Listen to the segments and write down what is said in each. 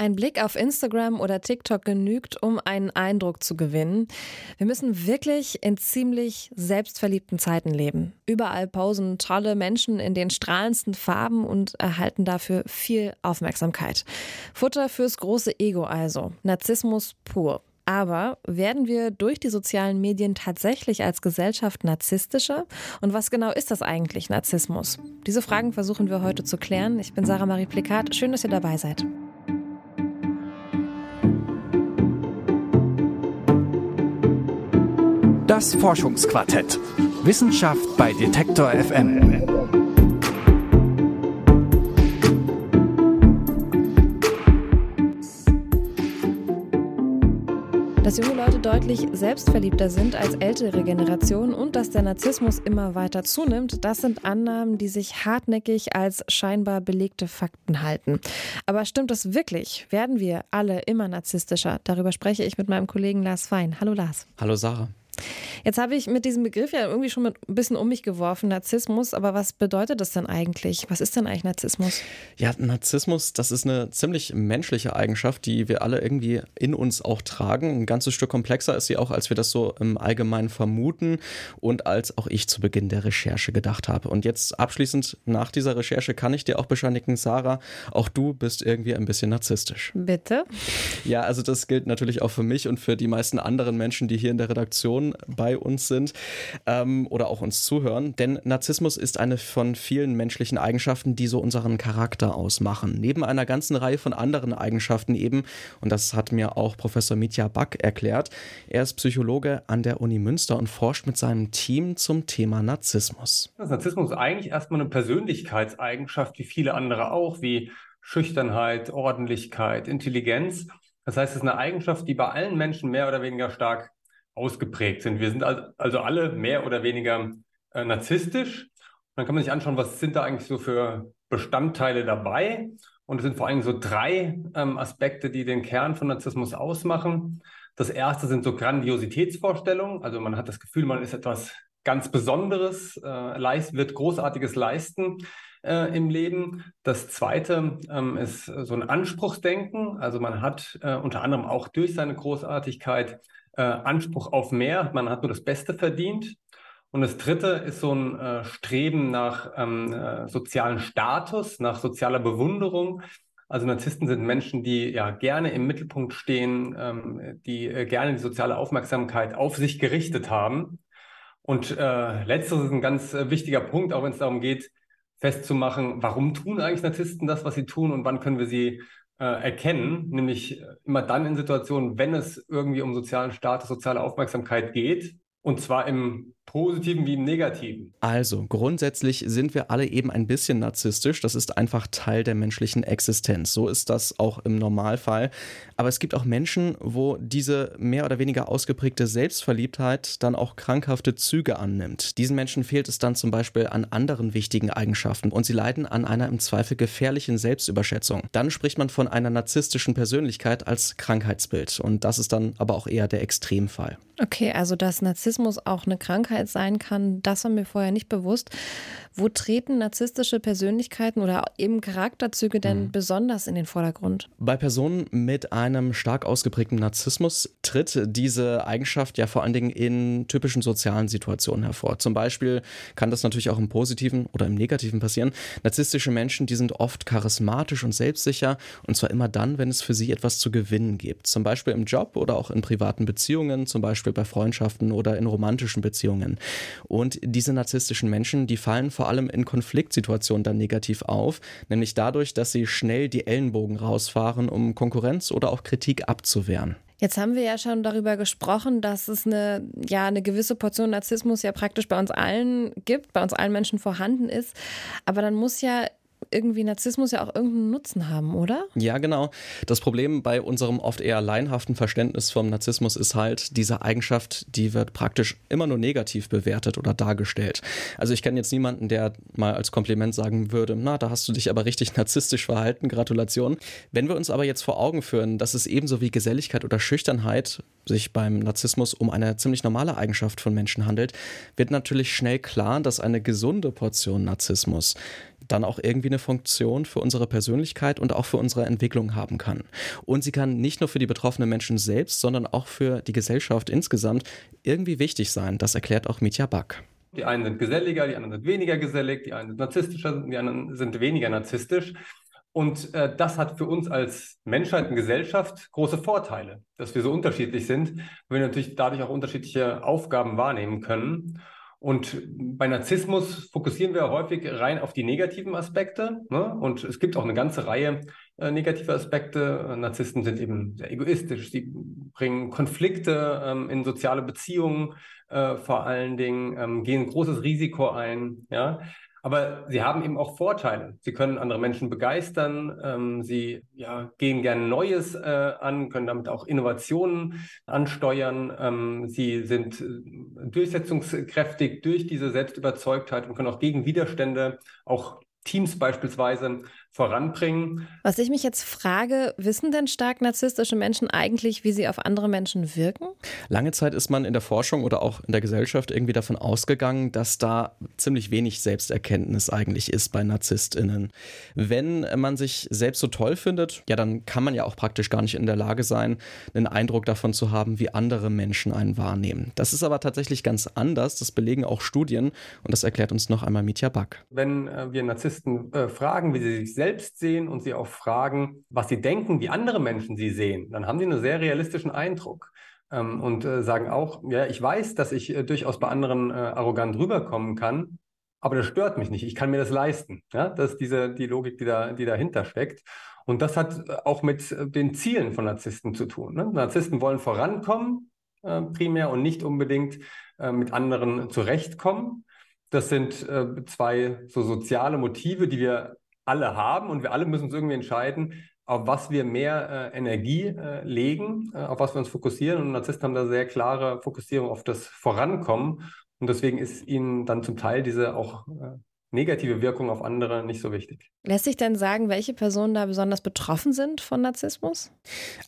Ein Blick auf Instagram oder TikTok genügt, um einen Eindruck zu gewinnen. Wir müssen wirklich in ziemlich selbstverliebten Zeiten leben. Überall posen tolle Menschen in den strahlendsten Farben und erhalten dafür viel Aufmerksamkeit. Futter fürs große Ego also. Narzissmus pur. Aber werden wir durch die sozialen Medien tatsächlich als Gesellschaft narzisstischer? Und was genau ist das eigentlich, Narzissmus? Diese Fragen versuchen wir heute zu klären. Ich bin Sarah Marie Plikat. Schön, dass ihr dabei seid. Das Forschungsquartett. Wissenschaft bei Detektor FM. Dass junge Leute deutlich selbstverliebter sind als ältere Generationen und dass der Narzissmus immer weiter zunimmt, das sind Annahmen, die sich hartnäckig als scheinbar belegte Fakten halten. Aber stimmt das wirklich? Werden wir alle immer narzisstischer? Darüber spreche ich mit meinem Kollegen Lars Fein. Hallo Lars. Hallo Sarah. Jetzt habe ich mit diesem Begriff ja irgendwie schon ein bisschen um mich geworfen, Narzissmus. Aber was bedeutet das denn eigentlich? Was ist denn eigentlich Narzissmus? Ja, Narzissmus, das ist eine ziemlich menschliche Eigenschaft, die wir alle irgendwie in uns auch tragen. Ein ganzes Stück komplexer ist sie auch, als wir das so im Allgemeinen vermuten und als auch ich zu Beginn der Recherche gedacht habe. Und jetzt abschließend nach dieser Recherche kann ich dir auch bescheinigen, Sarah, auch du bist irgendwie ein bisschen narzisstisch. Bitte? Ja, also das gilt natürlich auch für mich und für die meisten anderen Menschen, die hier in der Redaktion bei uns sind ähm, oder auch uns zuhören. Denn Narzissmus ist eine von vielen menschlichen Eigenschaften, die so unseren Charakter ausmachen. Neben einer ganzen Reihe von anderen Eigenschaften eben, und das hat mir auch Professor Mitya Back erklärt. Er ist Psychologe an der Uni Münster und forscht mit seinem Team zum Thema Narzissmus. Das Narzissmus ist eigentlich erstmal eine Persönlichkeitseigenschaft, wie viele andere auch, wie Schüchternheit, Ordentlichkeit, Intelligenz. Das heißt, es ist eine Eigenschaft, die bei allen Menschen mehr oder weniger stark ausgeprägt sind. Wir sind also alle mehr oder weniger äh, narzisstisch. dann kann man sich anschauen, was sind da eigentlich so für Bestandteile dabei. Und es sind vor allem so drei ähm, Aspekte, die den Kern von Narzissmus ausmachen. Das erste sind so Grandiositätsvorstellungen. Also man hat das Gefühl, man ist etwas ganz Besonderes, äh, leist, wird Großartiges leisten äh, im Leben. Das zweite ähm, ist so ein Anspruchsdenken. Also man hat äh, unter anderem auch durch seine Großartigkeit äh, Anspruch auf mehr, man hat nur das Beste verdient. Und das dritte ist so ein äh, Streben nach ähm, äh, sozialen Status, nach sozialer Bewunderung. Also Narzissten sind Menschen, die ja gerne im Mittelpunkt stehen, ähm, die äh, gerne die soziale Aufmerksamkeit auf sich gerichtet haben. Und äh, letzteres ist ein ganz äh, wichtiger Punkt, auch wenn es darum geht, festzumachen, warum tun eigentlich Narzissten das, was sie tun und wann können wir sie äh, erkennen, nämlich immer dann in Situationen, wenn es irgendwie um sozialen Status, soziale Aufmerksamkeit geht, und zwar im positiven wie im negativen. Also, grundsätzlich sind wir alle eben ein bisschen narzisstisch. Das ist einfach Teil der menschlichen Existenz. So ist das auch im Normalfall. Aber es gibt auch Menschen, wo diese mehr oder weniger ausgeprägte Selbstverliebtheit dann auch krankhafte Züge annimmt. Diesen Menschen fehlt es dann zum Beispiel an anderen wichtigen Eigenschaften und sie leiden an einer im Zweifel gefährlichen Selbstüberschätzung. Dann spricht man von einer narzisstischen Persönlichkeit als Krankheitsbild. Und das ist dann aber auch eher der Extremfall. Okay, also dass Narzissmus auch eine Krankheit sein kann, das war mir vorher nicht bewusst. Wo treten narzisstische Persönlichkeiten oder eben Charakterzüge denn mhm. besonders in den Vordergrund? Bei Personen mit einem stark ausgeprägten Narzissmus tritt diese Eigenschaft ja vor allen Dingen in typischen sozialen Situationen hervor. Zum Beispiel kann das natürlich auch im Positiven oder im Negativen passieren. Narzisstische Menschen, die sind oft charismatisch und selbstsicher und zwar immer dann, wenn es für sie etwas zu gewinnen gibt. Zum Beispiel im Job oder auch in privaten Beziehungen, zum Beispiel bei Freundschaften oder in romantischen Beziehungen. Beziehungen. Und diese narzisstischen Menschen, die fallen vor allem in Konfliktsituationen dann negativ auf, nämlich dadurch, dass sie schnell die Ellenbogen rausfahren, um Konkurrenz oder auch Kritik abzuwehren. Jetzt haben wir ja schon darüber gesprochen, dass es eine, ja, eine gewisse Portion Narzissmus ja praktisch bei uns allen gibt, bei uns allen Menschen vorhanden ist. Aber dann muss ja irgendwie Narzissmus ja auch irgendeinen Nutzen haben, oder? Ja, genau. Das Problem bei unserem oft eher laienhaften Verständnis vom Narzissmus ist halt, diese Eigenschaft, die wird praktisch immer nur negativ bewertet oder dargestellt. Also ich kenne jetzt niemanden, der mal als Kompliment sagen würde, na, da hast du dich aber richtig narzisstisch verhalten, Gratulation. Wenn wir uns aber jetzt vor Augen führen, dass es ebenso wie Geselligkeit oder Schüchternheit sich beim Narzissmus um eine ziemlich normale Eigenschaft von Menschen handelt, wird natürlich schnell klar, dass eine gesunde Portion Narzissmus dann auch irgendwie eine Funktion für unsere Persönlichkeit und auch für unsere Entwicklung haben kann. Und sie kann nicht nur für die betroffenen Menschen selbst, sondern auch für die Gesellschaft insgesamt irgendwie wichtig sein. Das erklärt auch Mitya Back. Die einen sind geselliger, die anderen sind weniger gesellig, die einen sind narzisstischer, die anderen sind weniger narzisstisch. Und äh, das hat für uns als Menschheit und Gesellschaft große Vorteile, dass wir so unterschiedlich sind, weil wir natürlich dadurch auch unterschiedliche Aufgaben wahrnehmen können. Und bei Narzissmus fokussieren wir häufig rein auf die negativen Aspekte. Ne? Und es gibt auch eine ganze Reihe äh, negative Aspekte. Narzissten sind eben sehr egoistisch. Sie bringen Konflikte ähm, in soziale Beziehungen äh, vor allen Dingen, ähm, gehen großes Risiko ein. Ja? Aber sie haben eben auch Vorteile. Sie können andere Menschen begeistern. Ähm, sie ja, gehen gerne Neues äh, an, können damit auch Innovationen ansteuern. Ähm, sie sind äh, durchsetzungskräftig durch diese Selbstüberzeugtheit und können auch gegen Widerstände, auch Teams beispielsweise voranbringen. Was ich mich jetzt frage, wissen denn stark narzisstische Menschen eigentlich, wie sie auf andere Menschen wirken? Lange Zeit ist man in der Forschung oder auch in der Gesellschaft irgendwie davon ausgegangen, dass da ziemlich wenig Selbsterkenntnis eigentlich ist bei NarzisstInnen. Wenn man sich selbst so toll findet, ja, dann kann man ja auch praktisch gar nicht in der Lage sein, einen Eindruck davon zu haben, wie andere Menschen einen wahrnehmen. Das ist aber tatsächlich ganz anders. Das belegen auch Studien und das erklärt uns noch einmal Mitya Back. Wenn äh, wir Narzissten äh, fragen, wie sie sich selbst sehen und sie auch fragen, was sie denken, wie andere Menschen sie sehen, dann haben die einen sehr realistischen Eindruck ähm, und äh, sagen auch, ja, ich weiß, dass ich äh, durchaus bei anderen äh, arrogant rüberkommen kann, aber das stört mich nicht. Ich kann mir das leisten. Ja? Das ist diese, die Logik, die, da, die dahinter steckt. Und das hat äh, auch mit äh, den Zielen von Narzissten zu tun. Ne? Narzissten wollen vorankommen, äh, primär, und nicht unbedingt äh, mit anderen zurechtkommen. Das sind äh, zwei so soziale Motive, die wir alle haben und wir alle müssen uns irgendwie entscheiden, auf was wir mehr äh, Energie äh, legen, äh, auf was wir uns fokussieren. Und Narzissten haben da sehr klare Fokussierung auf das Vorankommen. Und deswegen ist ihnen dann zum Teil diese auch äh, negative Wirkung auf andere nicht so wichtig. Lässt sich denn sagen, welche Personen da besonders betroffen sind von Narzissmus?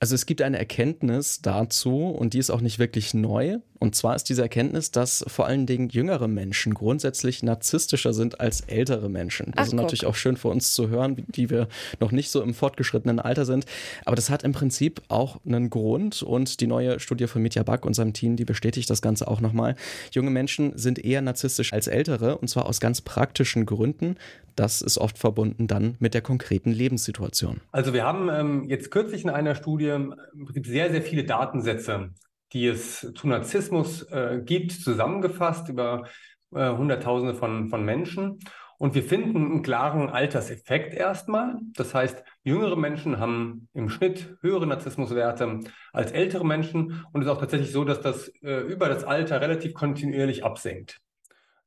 Also es gibt eine Erkenntnis dazu und die ist auch nicht wirklich neu. Und zwar ist diese Erkenntnis, dass vor allen Dingen jüngere Menschen grundsätzlich narzisstischer sind als ältere Menschen. Das Ach, ist natürlich auch schön für uns zu hören, die wir noch nicht so im fortgeschrittenen Alter sind. Aber das hat im Prinzip auch einen Grund und die neue Studie von Mitya Back und seinem Team, die bestätigt das Ganze auch nochmal. Junge Menschen sind eher narzisstisch als ältere und zwar aus ganz praktischen Gründen. Das ist oft verbunden dann mit der konkreten Lebenssituation. Also wir haben ähm, jetzt kürzlich in einer Studie im sehr, sehr viele Datensätze, die es zu Narzissmus äh, gibt, zusammengefasst über äh, Hunderttausende von, von Menschen. Und wir finden einen klaren Alterseffekt erstmal. Das heißt, jüngere Menschen haben im Schnitt höhere Narzissmuswerte als ältere Menschen. Und es ist auch tatsächlich so, dass das äh, über das Alter relativ kontinuierlich absinkt.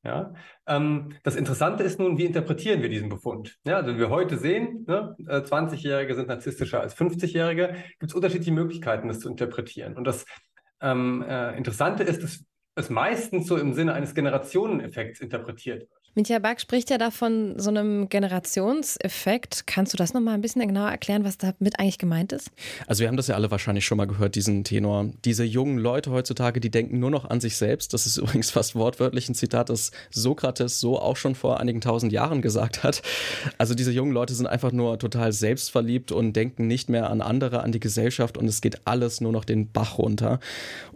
Ja? Ähm, das Interessante ist nun, wie interpretieren wir diesen Befund? Ja, also wir heute sehen, ne, 20-Jährige äh, sind narzisstischer als 50-Jährige, gibt es unterschiedliche Möglichkeiten, das zu interpretieren. Und das ähm, äh, Interessante ist, dass es meistens so im Sinne eines Generationeneffekts interpretiert wird. Mitya Back spricht ja da von so einem Generationseffekt. Kannst du das nochmal ein bisschen genauer erklären, was damit eigentlich gemeint ist? Also wir haben das ja alle wahrscheinlich schon mal gehört, diesen Tenor. Diese jungen Leute heutzutage, die denken nur noch an sich selbst. Das ist übrigens fast wortwörtlich ein Zitat, das Sokrates so auch schon vor einigen tausend Jahren gesagt hat. Also diese jungen Leute sind einfach nur total selbstverliebt und denken nicht mehr an andere, an die Gesellschaft und es geht alles nur noch den Bach runter.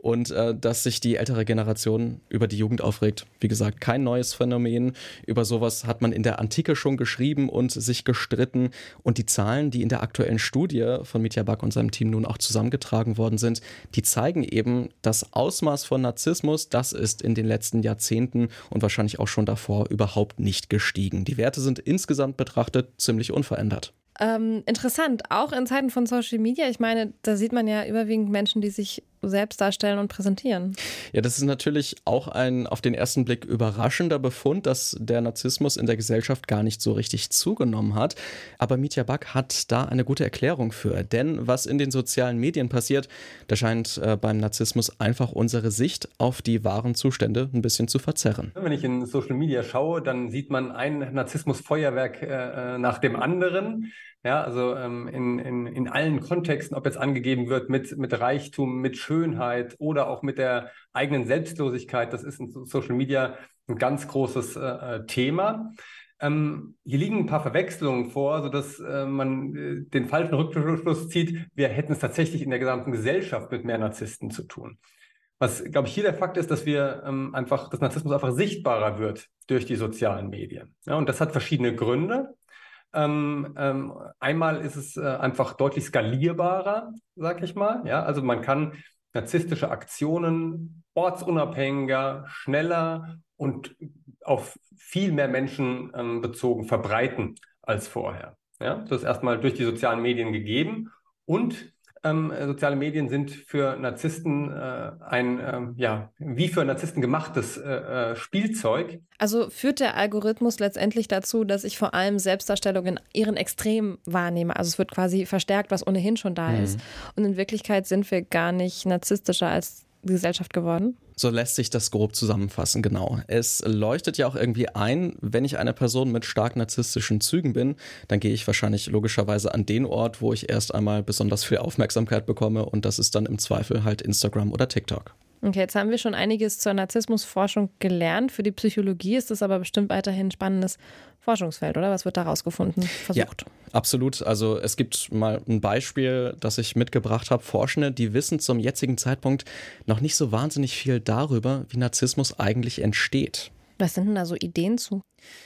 Und äh, dass sich die ältere Generation über die Jugend aufregt, wie gesagt, kein neues Phänomen. Über sowas hat man in der Antike schon geschrieben und sich gestritten. Und die Zahlen, die in der aktuellen Studie von Mitya Back und seinem Team nun auch zusammengetragen worden sind, die zeigen eben, das Ausmaß von Narzissmus, das ist in den letzten Jahrzehnten und wahrscheinlich auch schon davor überhaupt nicht gestiegen. Die Werte sind insgesamt betrachtet ziemlich unverändert. Ähm, interessant, auch in Zeiten von Social Media. Ich meine, da sieht man ja überwiegend Menschen, die sich selbst darstellen und präsentieren. Ja, das ist natürlich auch ein auf den ersten Blick überraschender Befund, dass der Narzissmus in der Gesellschaft gar nicht so richtig zugenommen hat. Aber Mitya Back hat da eine gute Erklärung für. Denn was in den sozialen Medien passiert, da scheint äh, beim Narzissmus einfach unsere Sicht auf die wahren Zustände ein bisschen zu verzerren. Wenn ich in Social Media schaue, dann sieht man ein Narzissmusfeuerwerk äh, äh nach dem anderen. Ja, also ähm, in, in, in allen Kontexten, ob jetzt angegeben wird mit, mit Reichtum, mit Schönheit oder auch mit der eigenen Selbstlosigkeit, das ist in Social Media ein ganz großes äh, äh Thema. ähm, hier liegen ein paar Verwechslungen vor, sodass äh, man äh, den falschen Rückschluss zieht, wir hätten es tatsächlich in der gesamten Gesellschaft mit mehr Narzissten zu tun. Was, glaube ich, hier der Fakt ist, dass wir ähm, einfach, dass Narzissmus einfach sichtbarer wird durch die sozialen Medien. Ja, und das hat verschiedene Gründe. Ähm, ähm, einmal ist es äh, einfach deutlich skalierbarer, sag ich mal. Ja, also man kann narzisstische Aktionen ortsunabhängiger, schneller und auf viel mehr Menschen ähm, bezogen verbreiten als vorher. Ja, das ist erstmal durch die sozialen Medien gegeben und ähm, soziale Medien sind für Narzissten äh, ein, ähm, ja, wie für Narzissten gemachtes äh, äh, Spielzeug. Also führt der Algorithmus letztendlich dazu, dass ich vor allem Selbstdarstellungen in ihren Extremen wahrnehme. Also es wird quasi verstärkt, was ohnehin schon da mhm. ist. Und in Wirklichkeit sind wir gar nicht narzisstischer als Gesellschaft geworden? So lässt sich das grob zusammenfassen, genau. Es leuchtet ja auch irgendwie ein, wenn ich eine Person mit stark narzisstischen Zügen bin, dann gehe ich wahrscheinlich logischerweise an den Ort, wo ich erst einmal besonders viel Aufmerksamkeit bekomme und das ist dann im Zweifel halt Instagram oder TikTok. Okay, jetzt haben wir schon einiges zur Narzissmusforschung gelernt. Für die Psychologie ist das aber bestimmt weiterhin ein spannendes Forschungsfeld, oder? Was wird da rausgefunden, versucht? Ja, absolut. Also es gibt mal ein Beispiel, das ich mitgebracht habe. Forschende, die wissen zum jetzigen Zeitpunkt noch nicht so wahnsinnig viel darüber, wie Narzissmus eigentlich entsteht. Was sind denn da so Ideen zu?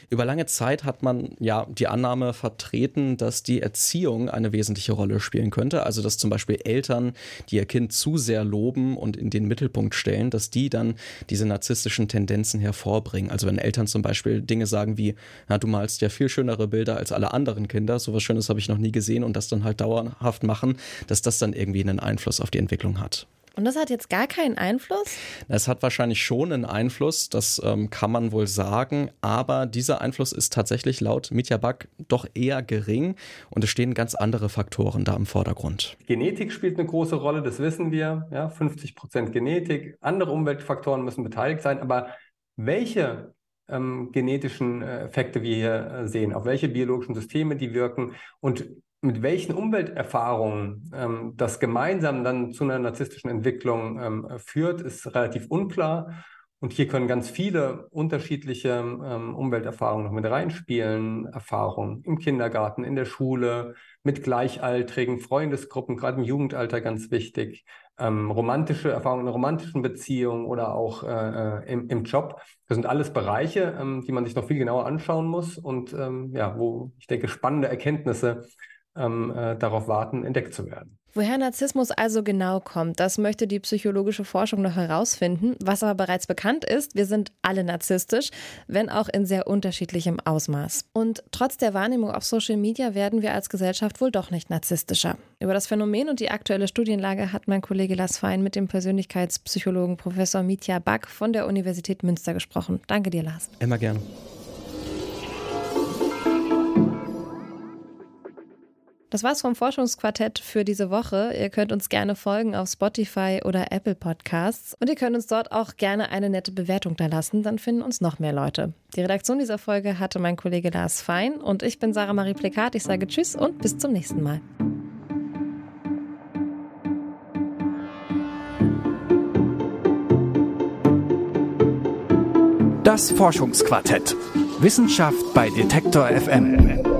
Über lange Zeit hat man ja die Annahme vertreten, dass die Erziehung eine wesentliche Rolle spielen könnte. Also dass zum Beispiel Eltern, die ihr Kind zu sehr loben und in den Mittelpunkt stellen, dass die dann diese narzisstischen Tendenzen hervorbringen. Also wenn Eltern zum Beispiel Dinge sagen wie, na, du malst ja viel schönere Bilder als alle anderen Kinder, sowas Schönes habe ich noch nie gesehen und das dann halt dauerhaft machen, dass das dann irgendwie einen Einfluss auf die Entwicklung hat. Und das hat jetzt gar keinen Einfluss? Es hat wahrscheinlich schon einen Einfluss, das ähm, kann man wohl sagen, aber dieser Einfluss ist tatsächlich laut Mitya Back doch eher gering. Und es stehen ganz andere Faktoren da im Vordergrund. Genetik spielt eine große Rolle, das wissen wir, ja, 50 Prozent Genetik, andere Umweltfaktoren müssen beteiligt sein, aber welche ähm, genetischen äh, Effekte wir hier äh, sehen, auf welche biologischen Systeme die wirken und mit welchen Umwelterfahrungen ähm, das gemeinsam dann zu einer narzisstischen Entwicklung ähm, führt, ist relativ unklar. Und hier können ganz viele unterschiedliche ähm, Umwelterfahrungen noch mit reinspielen. Erfahrungen im Kindergarten, in der Schule, mit Gleichaltrigen, Freundesgruppen, gerade im Jugendalter ganz wichtig. Ähm, romantische Erfahrungen in romantischen Beziehungen oder auch äh, äh, im, im, Job. Das sind alles Bereiche, ähm, die man sich noch viel genauer anschauen muss und ähm, ja, wo ich denke, spannende Erkenntnisse ähm, äh, darauf warten, entdeckt zu werden. Woher Narzissmus also genau kommt, das möchte die psychologische Forschung noch herausfinden. Was aber bereits bekannt ist, wir sind alle narzisstisch, wenn auch in sehr unterschiedlichem Ausmaß. Und trotz der Wahrnehmung auf Social Media werden wir als Gesellschaft wohl doch nicht narzisstischer. Über das Phänomen und die aktuelle Studienlage hat mein Kollege Lars Fein mit dem Persönlichkeitspsychologen Professor Mitya Back von der Universität Münster gesprochen. Danke dir, Lars. Immer gerne. Das war's vom Forschungsquartett für diese Woche. Ihr könnt uns gerne folgen auf Spotify oder Apple Podcasts und ihr könnt uns dort auch gerne eine nette Bewertung da lassen, dann finden uns noch mehr Leute. Die Redaktion dieser Folge hatte mein Kollege Lars Fein und ich bin Sarah Marie Plekat. Ich sage Tschüss und bis zum nächsten Mal. Das Forschungsquartett. Wissenschaft bei Detektor FM.